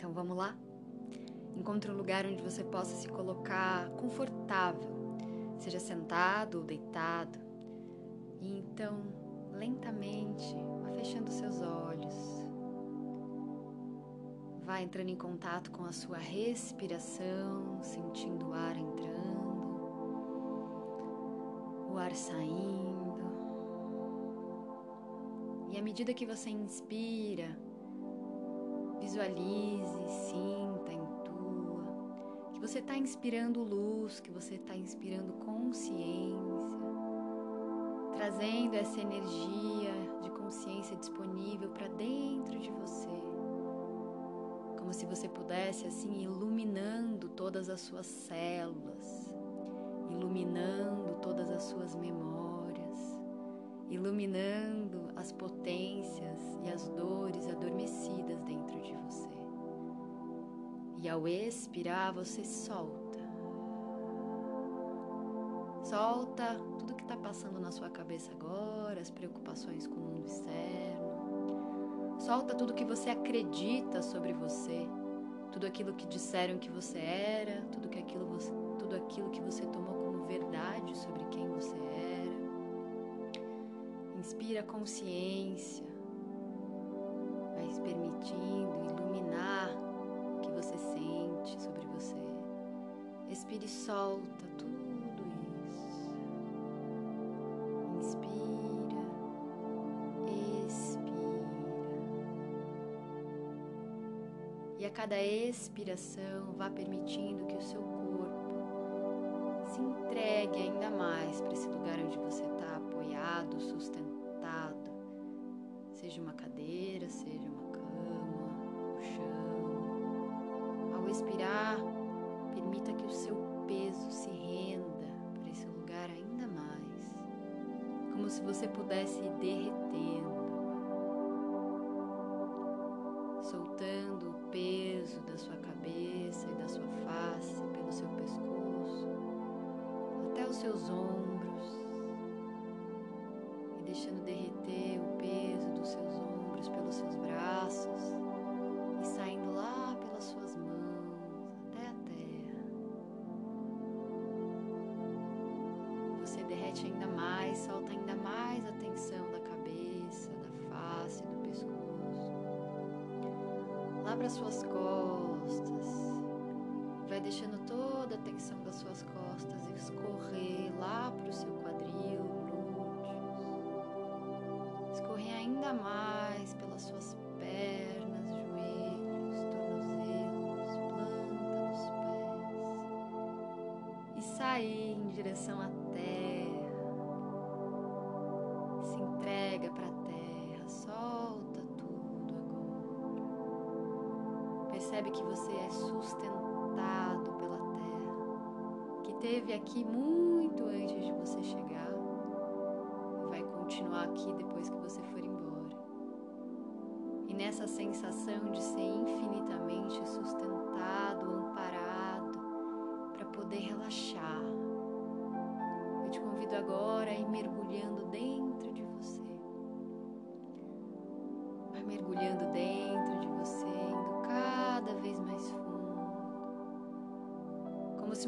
Então vamos lá? Encontre um lugar onde você possa se colocar confortável, seja sentado ou deitado. E então, lentamente, vá fechando seus olhos. Vá entrando em contato com a sua respiração, sentindo o ar entrando, o ar saindo. E à medida que você inspira, visualize, sinta, intua. Que você está inspirando luz, que você está inspirando consciência, trazendo essa energia de consciência disponível para dentro de você, como se você pudesse assim iluminando todas as suas células, iluminando todas as suas memórias, iluminando as potências ao expirar, você solta. Solta tudo que está passando na sua cabeça agora, as preocupações com o mundo externo. Solta tudo que você acredita sobre você, tudo aquilo que disseram que você era, tudo, que aquilo, você, tudo aquilo que você tomou como verdade sobre quem você era. Inspira consciência, vai se permitindo iluminar Expire e solta tudo isso. Inspira, expira. E a cada expiração, vá permitindo que o seu corpo se entregue ainda mais para esse lugar onde você está apoiado, sustentado, seja uma cadeira, seja uma cama, o chão. Ao expirar, permita que o seu peso se renda para esse lugar ainda mais, como se você pudesse ir derretendo, soltando o peso da sua cabeça e da sua face pelo seu pescoço, até os seus ombros e deixando derreter o peso dos seus ombros solta ainda mais a tensão da cabeça, da face, do pescoço. Lá para suas costas. Vai deixando toda a tensão das suas costas escorrer lá para o seu quadril, escorrer ainda mais pelas suas pernas, joelhos, tornozelos, planta dos pés e sair em direção à aqui muito antes de você chegar vai continuar aqui depois que você for embora. E nessa sensação de ser infinitamente sustentado, amparado, para poder relaxar, eu te convido agora a ir mergulhando dentro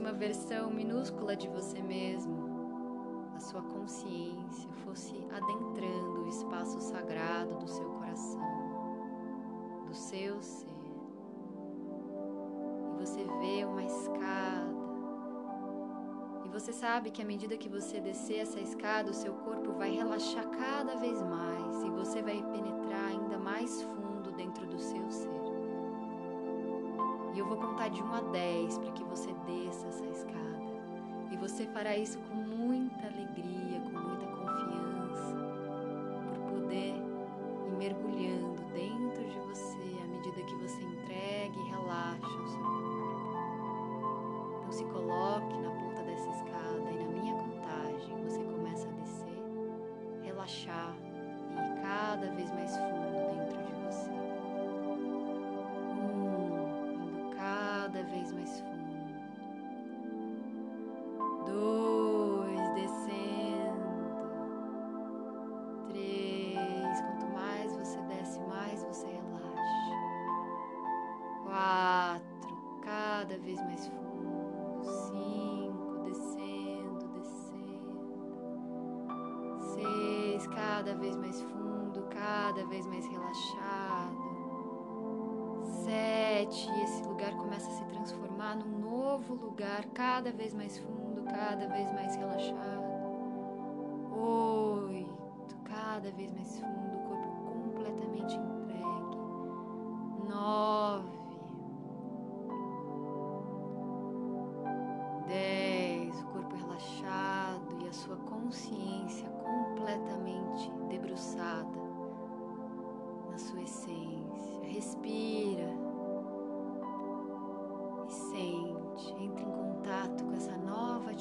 uma versão minúscula de você mesmo a sua consciência fosse adentrando o espaço sagrado do seu coração, do seu ser. E você vê uma escada. E você sabe que à medida que você descer essa escada, o seu corpo vai relaxar cada vez mais e você vai penetrar ainda mais fundo dentro do seu ser. E eu vou contar de 1 a 10 para que você desça essa escada. E você fará isso com muita alegria, dois, descendo, três. Quanto mais você desce, mais você relaxa. Quatro, cada vez mais fundo, cinco, descendo, descendo, seis, cada vez mais fundo, cada vez mais relaxado, sete, esse novo lugar, cada vez mais fundo, cada vez mais relaxado. Oito, cada vez mais fundo, o corpo completamente entregue. Nove. Dez, o corpo relaxado e a sua consciência completamente debruçada na sua essência. Respira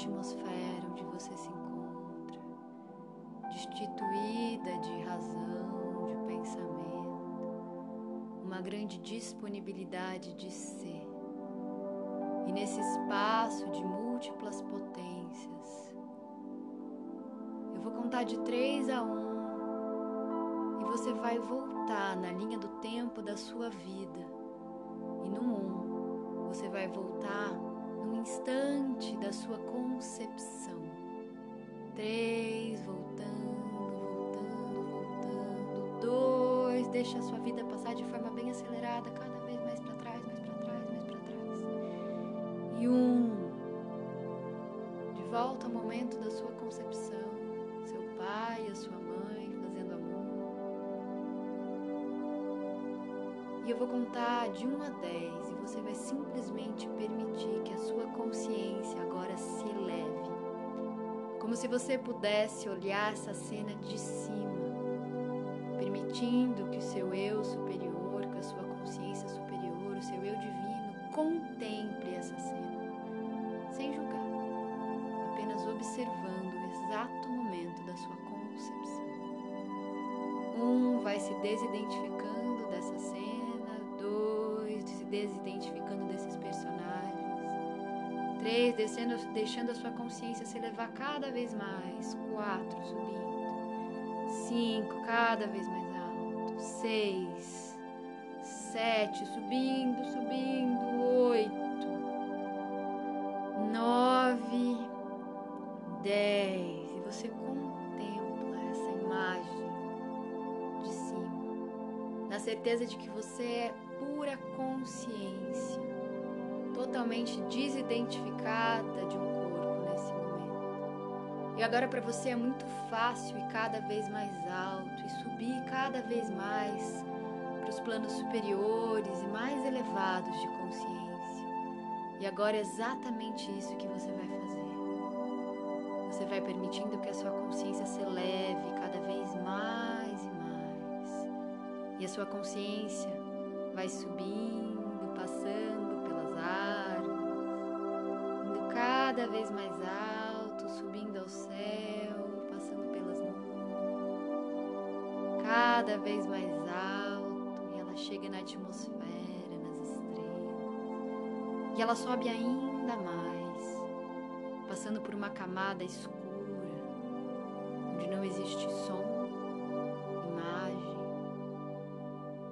atmosfera onde você se encontra, destituída de razão, de pensamento, uma grande disponibilidade de ser. E nesse espaço de múltiplas potências, eu vou contar de três a um e você vai voltar na linha do tempo da sua vida. E no um, você vai voltar instante da sua concepção. Três, voltando, voltando, voltando. Dois, deixa a sua vida passar de forma bem acelerada, cada vez mais para trás, mais para trás, mais para trás. E um, de volta ao momento da sua concepção, seu pai, a sua mãe fazendo amor. E eu vou contar de 1 a 10 e você vai simplesmente permitir consciência agora se eleve. Como se você pudesse olhar essa cena de cima, permitindo que o seu eu superior, que a sua consciência superior, o seu eu divino contemple essa cena, sem julgar, apenas observando o exato momento da sua concepção. Um vai se desidentificando dessa cena, dois se desidentificando desses personagens, três descendo, deixando a sua consciência se elevar cada vez mais, quatro subindo, cinco cada vez mais alto, seis, sete subindo, subindo, oito, nove, dez. E você contempla essa imagem de cima, na certeza de que você é pura consciência, totalmente desidentificada de um corpo nesse momento. E agora para você é muito fácil ir cada vez mais alto e subir cada vez mais para os planos superiores e mais elevados de consciência. E agora é exatamente isso que você vai fazer. Você vai permitindo que a sua consciência se eleve cada vez mais e mais. E a sua consciência vai subindo, passando árvores, indo cada vez mais alto, subindo ao céu, passando pelas nuvens, cada vez mais alto, e ela chega na atmosfera, nas estrelas, e ela sobe ainda mais, passando por uma camada escura, onde não existe som, imagem,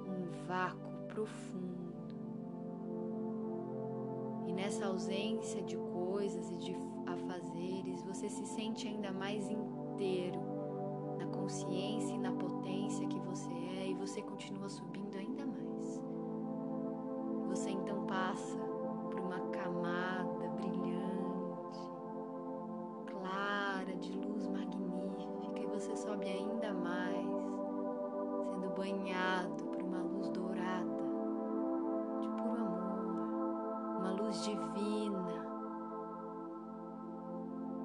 um vácuo profundo. Nessa ausência de coisas e de afazeres, você se sente ainda mais inteiro na consciência e na potência que você é, e você continua subindo ainda mais. Você então passa por uma camada brilhante, clara, de luz magnífica, e você sobe ainda mais, sendo banhado luz divina.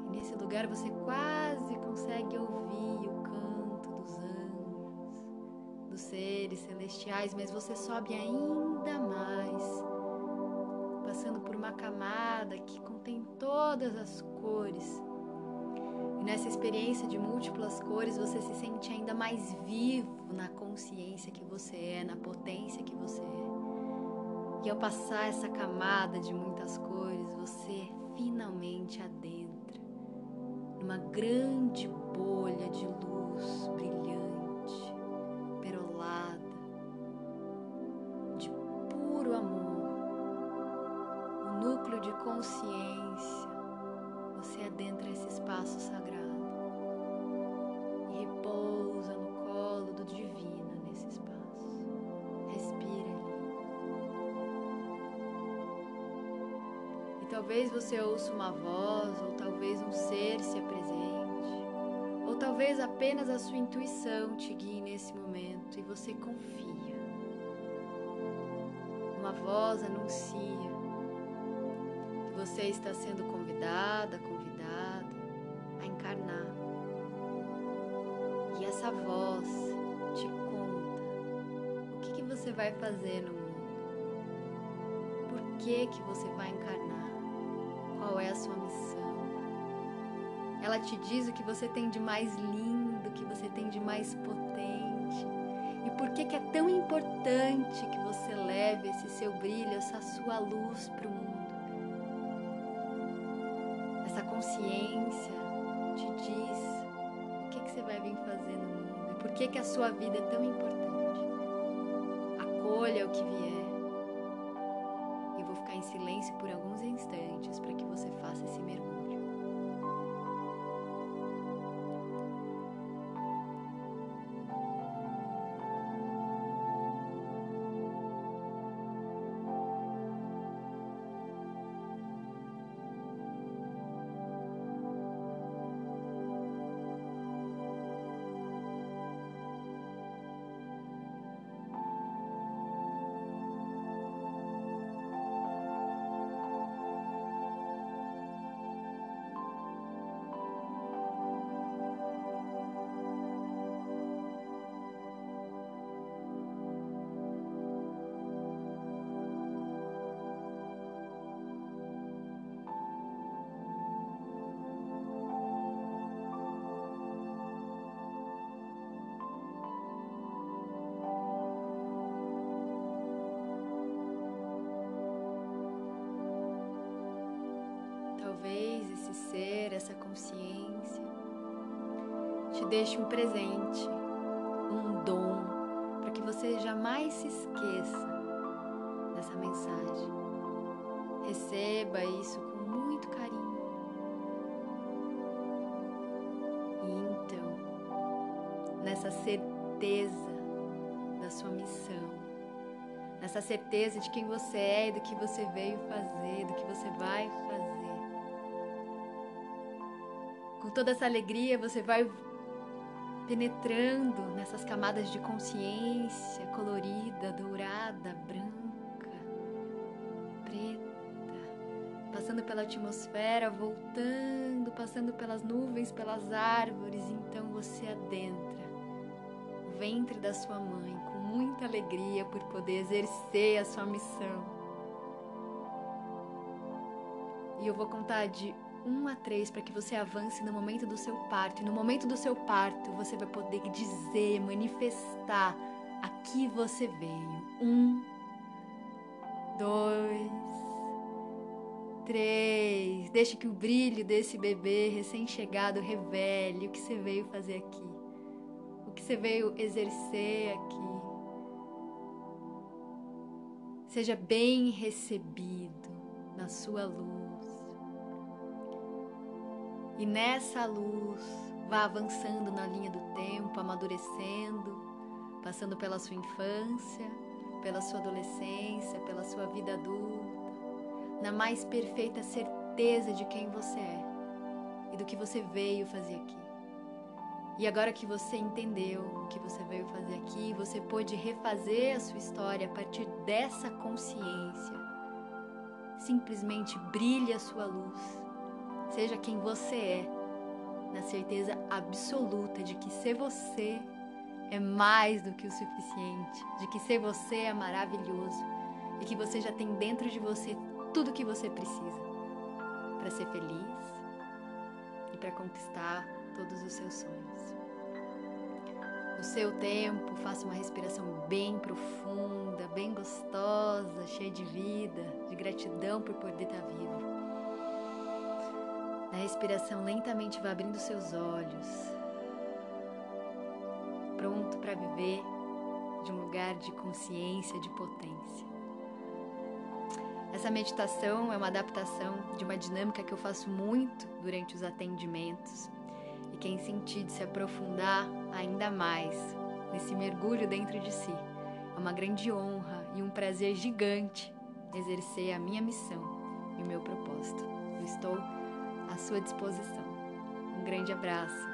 E nesse lugar você quase consegue ouvir o canto dos anjos, dos seres celestiais, mas você sobe ainda mais, passando por uma camada que contém todas as cores. E nessa experiência de múltiplas cores, você se sente ainda mais vivo na consciência que você é, na potência que você é. E ao passar essa camada de muitas cores, você finalmente adentra numa grande bolha de luz brilhante, perolada, de puro amor. O núcleo de consciência, você adentra esse espaço sagrado talvez você ouça uma voz, ou talvez um ser se apresente, ou talvez apenas a sua intuição te guie nesse momento e você confia. Uma voz anuncia que você está sendo convidada, convidado a encarnar. E essa voz te conta o que, que você vai fazer no mundo que que você vai encarnar? Qual é a sua missão? Ela te diz o que você tem de mais lindo, o que você tem de mais potente. E por que que é tão importante que você leve esse seu brilho, essa sua luz para o mundo? Essa consciência te diz o que que você vai vir fazer no mundo e por que que a sua vida é tão importante. Acolha o que vier silêncio por alguns instantes para que você faça esse mergulho. Ser, essa consciência, te deixe um presente, um dom, para que você jamais se esqueça dessa mensagem. Receba isso com muito carinho. E então, nessa certeza da sua missão, nessa certeza de quem você é do que você veio fazer, do que você vai fazer com toda essa alegria, você vai penetrando nessas camadas de consciência colorida, dourada, branca, preta, passando pela atmosfera, voltando, passando pelas nuvens, pelas árvores. Então você adentra o ventre da sua mãe com muita alegria por poder exercer a sua missão. E eu vou contar de 1 a 3 para que você avance no momento do seu parto. E no momento do seu parto, você vai poder dizer, manifestar a que você veio. Um, dois, três. Deixe que o brilho desse bebê recém-chegado revele o que você veio fazer aqui, o que você veio exercer aqui. Seja bem recebido na sua luz. E nessa luz, vá avançando na linha do tempo, amadurecendo, passando pela sua infância, pela sua adolescência, pela sua vida adulta, na mais perfeita certeza de quem você é e do que você veio fazer aqui. E agora que você entendeu o que você veio fazer aqui, você pode refazer a sua história a partir dessa consciência. Simplesmente brilhe a sua luz Seja quem você é, na certeza absoluta de que ser você é mais do que o suficiente, de que ser você é maravilhoso e que você já tem dentro de você tudo o que você precisa para ser feliz e para conquistar todos os seus sonhos. No seu tempo, faça uma respiração bem profunda, bem gostosa, cheia de vida, de gratidão por poder estar vivo. A respiração lentamente vai abrindo seus olhos, pronto para viver de um lugar de consciência, de potência. Essa meditação é uma adaptação de uma dinâmica que eu faço muito durante os atendimentos. E quem sentir de se aprofundar ainda mais nesse mergulho dentro de si, é uma grande honra e um prazer gigante exercer a minha missão e cumpre meu propósito. Eu estou à sua disposição. Um grande abraço.